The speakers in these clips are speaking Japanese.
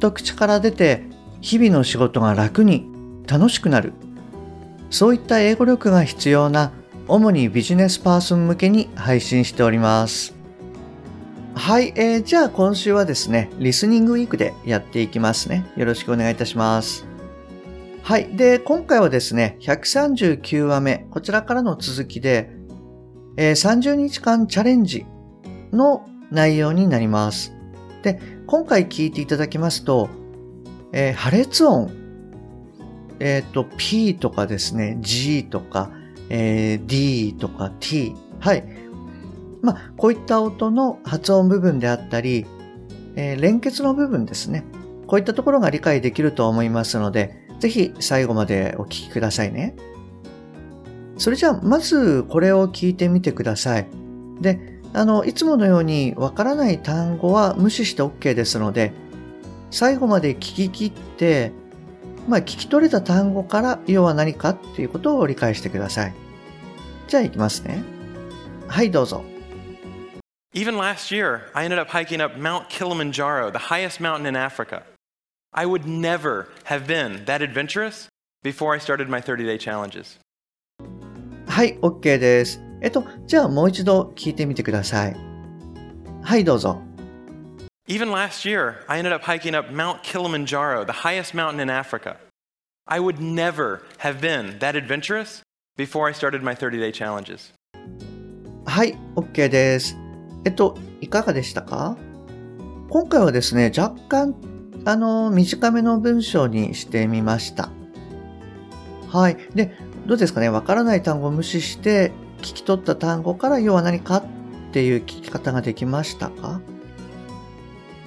と口から出て日々の仕事が楽に楽しくなるそういった英語力が必要な主にビジネスパーソン向けに配信しておりますはい、えー、じゃあ今週はですねリスニングウィークでやっていきますねよろしくお願いいたしますはい。で、今回はですね、139話目、こちらからの続きで、えー、30日間チャレンジの内容になります。で、今回聞いていただきますと、えー、破裂音、えっ、ー、と、P とかですね、G とか、えー、D とか T。はい。まあ、こういった音の発音部分であったり、えー、連結の部分ですね。こういったところが理解できると思いますので、ぜひ最後までお聞きくださいね。それじゃあ、まずこれを聞いてみてください。で、あの、いつものようにわからない単語は無視して OK ですので、最後まで聞き切って、まあ、聞き取れた単語から要は何かっていうことを理解してください。じゃあ行きますね。はい、どうぞ。Even last year, I ended up hiking up Mount Kilimanjaro, the highest mountain in Africa. I would never have been that adventurous before I started my 30 day challenges. はい、OK です。えっと、じゃあもう一度聞いてみてください。はい、どうぞ。Even last year, I ended up hiking up Mount Kilimanjaro, the highest mountain in Africa. I would never have been that adventurous before I started my 30 day challenges. はい、OK です。えっと、いかがでしたか今回はですね、若干あの、短めの文章にしてみました。はい。で、どうですかねわからない単語を無視して聞き取った単語から要は何かっていう聞き方ができましたか？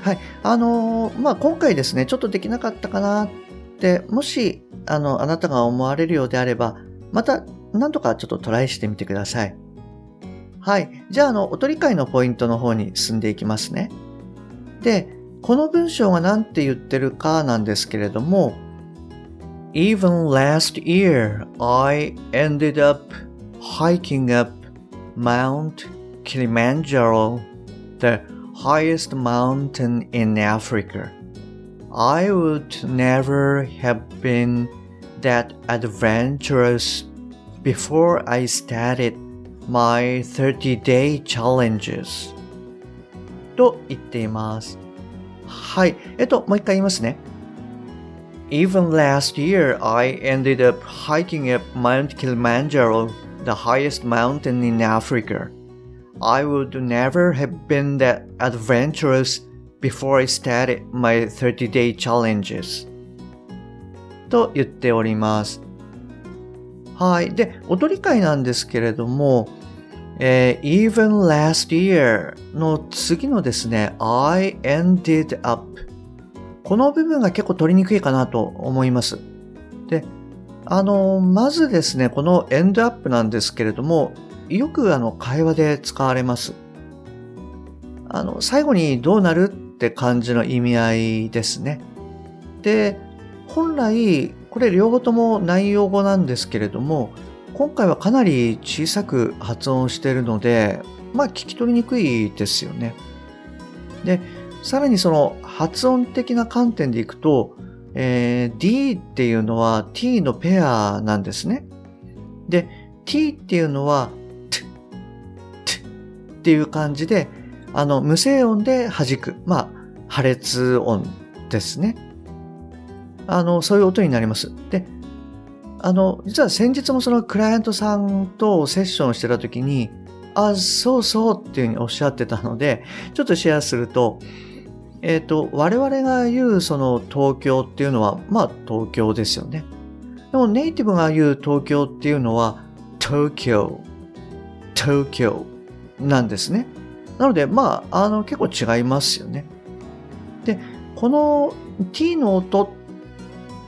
はい。あのー、まあ、今回ですね、ちょっとできなかったかなって、もし、あの、あなたが思われるようであれば、また、何とかちょっとトライしてみてください。はい。じゃあ、あの、おとり会のポイントの方に進んでいきますね。で、この文章が何て言ってるかなんですけれども Even last year I ended up hiking up Mount Kilimanjaro, the highest mountain in Africa. I would never have been that adventurous before I started my 30 day challenges. と言っています。はい。えっと、もう一回言いますね。Even last year, I ended up hiking up Mount Kilimanjaro, the highest mountain in Africa. I would never have been that adventurous before I started my 30-day challenges. と言っております。はい。で、踊り会なんですけれども、えー、even last year の次のですね、I ended up この部分が結構取りにくいかなと思います。で、あの、まずですね、この end up なんですけれども、よくあの会話で使われます。あの、最後にどうなるって感じの意味合いですね。で、本来、これ両方とも内容語なんですけれども、今回はかなり小さく発音しているので、まあ聞き取りにくいですよね。で、さらにその発音的な観点でいくと、えー、D っていうのは T のペアなんですね。で、T っていうのは T、T っていう感じで、あの、無声音で弾く。まあ、破裂音ですね。あの、そういう音になります。で、あの、実は先日もそのクライアントさんとセッションしてた時に、あ、そうそうっていうふうにおっしゃってたので、ちょっとシェアすると、えっ、ー、と、我々が言うその東京っていうのは、まあ東京ですよね。でもネイティブが言う東京っていうのは、東京、東京なんですね。なので、まあ、あの、結構違いますよね。で、この t の音、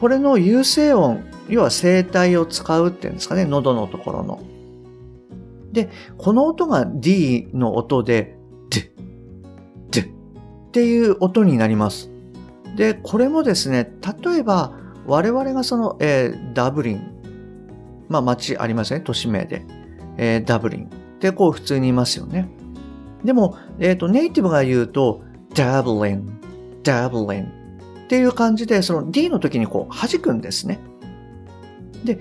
これの有声音、要は声帯を使うっていうんですかね、喉のところの。で、この音が D の音で、で、でっていう音になります。で、これもですね、例えば我々がその、えー、ダブリン、まあ街ありますね、都市名で。えー、ダブリンってこう普通に言いますよね。でも、えっ、ー、と、ネイティブが言うと、ダブリン、ダブリンっていう感じで、その D の時にこう弾くんですね。で、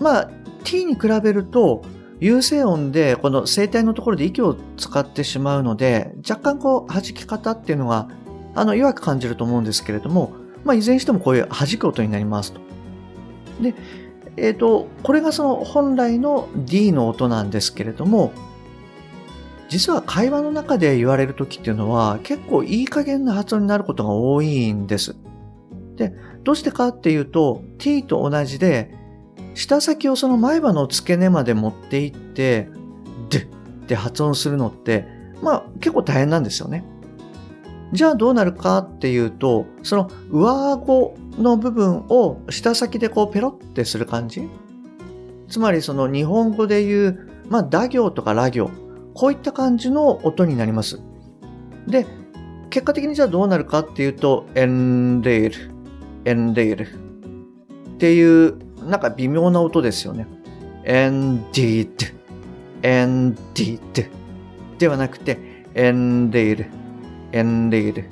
まあ、T に比べると、有声音でこの声帯のところで息を使ってしまうので、若干こう弾き方っていうのが、あの、弱く感じると思うんですけれども、まあ、いずれにしてもこういう弾く音になりますと。で、えっ、ー、と、これがその本来の D の音なんですけれども、実は会話の中で言われる時っていうのは結構いい加減な発音になることが多いんです。で、どうしてかっていうと t と同じで舌先をその前歯の付け根まで持っていってでって発音するのってまあ結構大変なんですよね。じゃあどうなるかっていうとその上顎の部分を舌先でこうペロってする感じつまりその日本語で言うまあ、打行とかラ行こういった感じの音になります。で、結果的にじゃあどうなるかっていうと、エンデール、エンデールっていう、なんか微妙な音ですよね。エンディード、エンディードではなくて、エンデール、エンデール。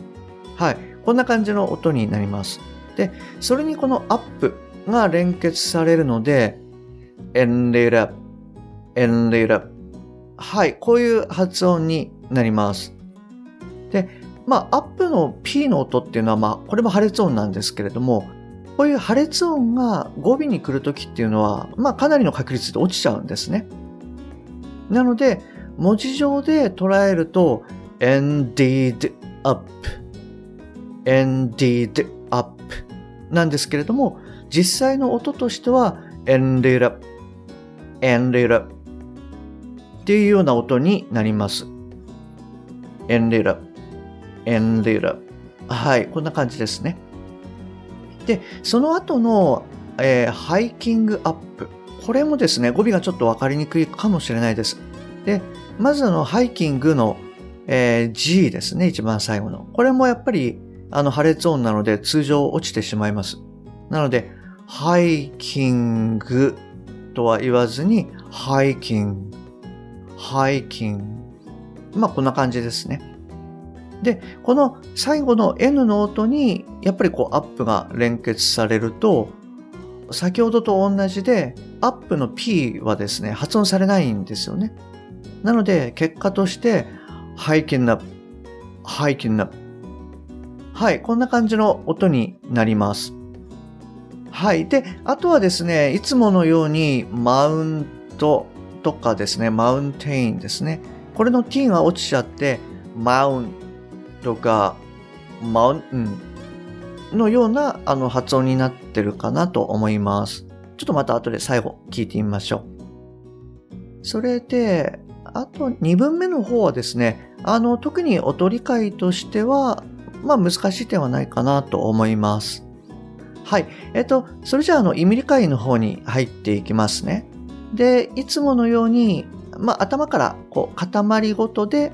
はい。こんな感じの音になります。で、それにこのアップが連結されるので、エンデールアップ、エンデールアップはい、こういう発音になります。で、まあ、アップの P の音っていうのは、まあ、これも破裂音なんですけれども、こういう破裂音が語尾に来るときっていうのは、まあ、かなりの確率で落ちちゃうんですね。なので、文字上で捉えると、ended up, ended up なんですけれども、実際の音としては、ended up, ended up っていうような音になります。エンレラ、エンレラ。はい、こんな感じですね。で、その後の、えー、ハイキングアップ。これもですね、語尾がちょっとわかりにくいかもしれないです。で、まずあの、ハイキングの、えー、G ですね、一番最後の。これもやっぱり、あの、破裂音なので通常落ちてしまいます。なので、ハイキングとは言わずに、ハイキングハイキング。まあこんな感じですね。で、この最後の N の音にやっぱりこうアップが連結されると、先ほどと同じでアップの P はですね、発音されないんですよね。なので結果として、ハイキングアップ、ハイキングアップ。はい、こんな感じの音になります。はい。で、あとはですね、いつものようにマウント、とかですね、マウンテインですね。これの t が落ちちゃって、マウンとか、マウンのようなあの発音になってるかなと思います。ちょっとまた後で最後聞いてみましょう。それで、あと2分目の方はですね、あの、特に音理解としては、まあ難しい点はないかなと思います。はい。えっと、それじゃあ、あの、意味理解の方に入っていきますね。で、いつものように、まあ、頭からこう塊ごとで、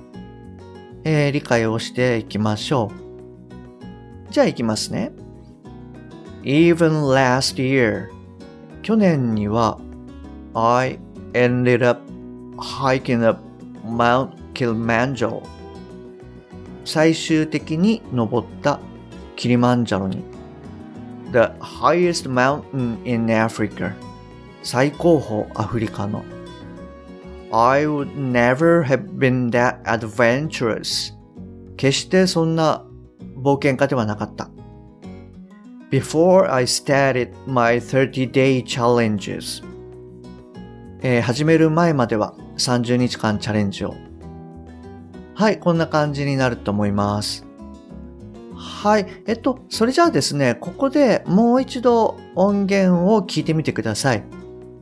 えー、理解をしていきましょう。じゃあいきますね。Even last year 去年には I ended up hiking up Mount Kilimanjaro 最終的に登ったキリマンジャロに The highest mountain in Africa 最高峰アフリカの I would never have been that adventurous 決してそんな冒険家ではなかった Before I started my 30-day challenges えー、始める前までは30日間チャレンジをはい、こんな感じになると思います。はい。えっと、それじゃあですね、ここでもう一度音源を聞いてみてください。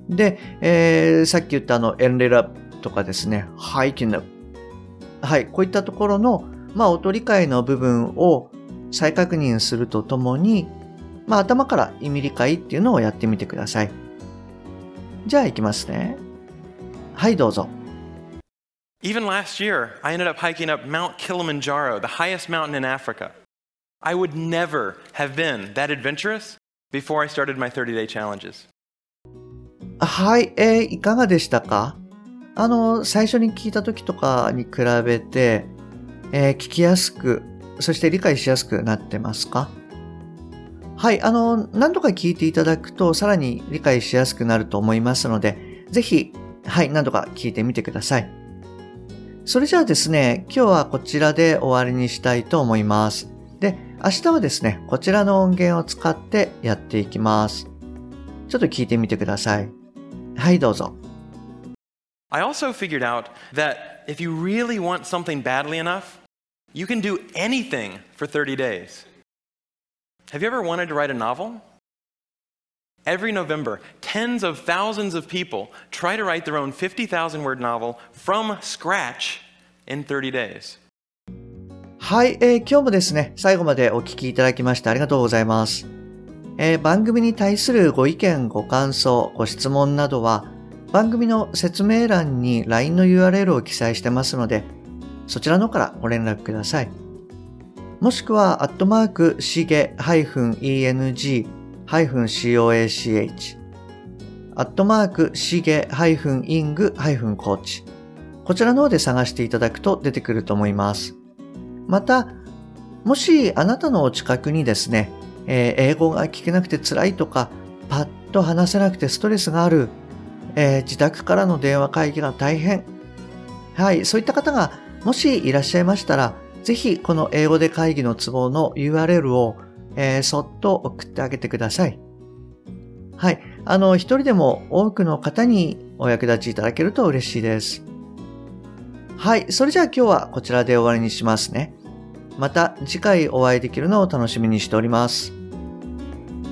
で、えー、さっき言ったあの、エンレラとかですね、ハイキング。はい、こういったところの、まあ、音理解の部分を、再確認するとともに、まあ、頭から意味理解っていうのをやってみてください。じゃあ行きますね。はい、どうぞ。Even last year, I ended up hiking up Mount Kilimanjaro, the highest mountain in Africa. I would never have been that adventurous before I started my 30 day challenges. はい、えーいかがでしたか？あの、最初に聞いた時とかに比べて、えー聞きやすく、そして理解しやすくなってますか？はい、あの、何度か聞いていただくと、さらに理解しやすくなると思いますので、ぜひ、はい、何度か聞いてみてください。それじゃあですね、今日はこちらで終わりにしたいと思います。で、明日はですね、こちらの音源を使ってやっていきます。ちょっと聞いてみてください。はい、どうぞ。 I also figured out that if you really want something badly enough, you can do anything for 30 days. Have you ever wanted to write a novel? Every November, tens of thousands of people try to write their own 50,000 word novel from scratch in 30 days. はい、えー今日もですね、最後までお聞きいただきましてありがとうございます。 えー番組に対するご意見、ご感想、ご質問などは、番組の説明欄に LINE の URL を記載してますので、そちらの方からご連絡ください。もしくは、アットマーク、しげ -eng-coach、アットマーク、しげ -ing-coach、こちらの方で探していただくと出てくると思います。また、もしあなたのお近くにですね、えー英語が聞けなくて辛いとか、パッと話せなくてストレスがある、えー自宅からの電話会議が大変。はい、そういった方がもしいらっしゃいましたら、ぜひこの英語で会議の都合の URL を、えーそっと送ってあげてください。はい、あの、一人でも多くの方にお役立ちいただけると嬉しいです。はい、それじゃあ今日はこちらで終わりにしますね。また次回お会いできるのを楽しみにしております。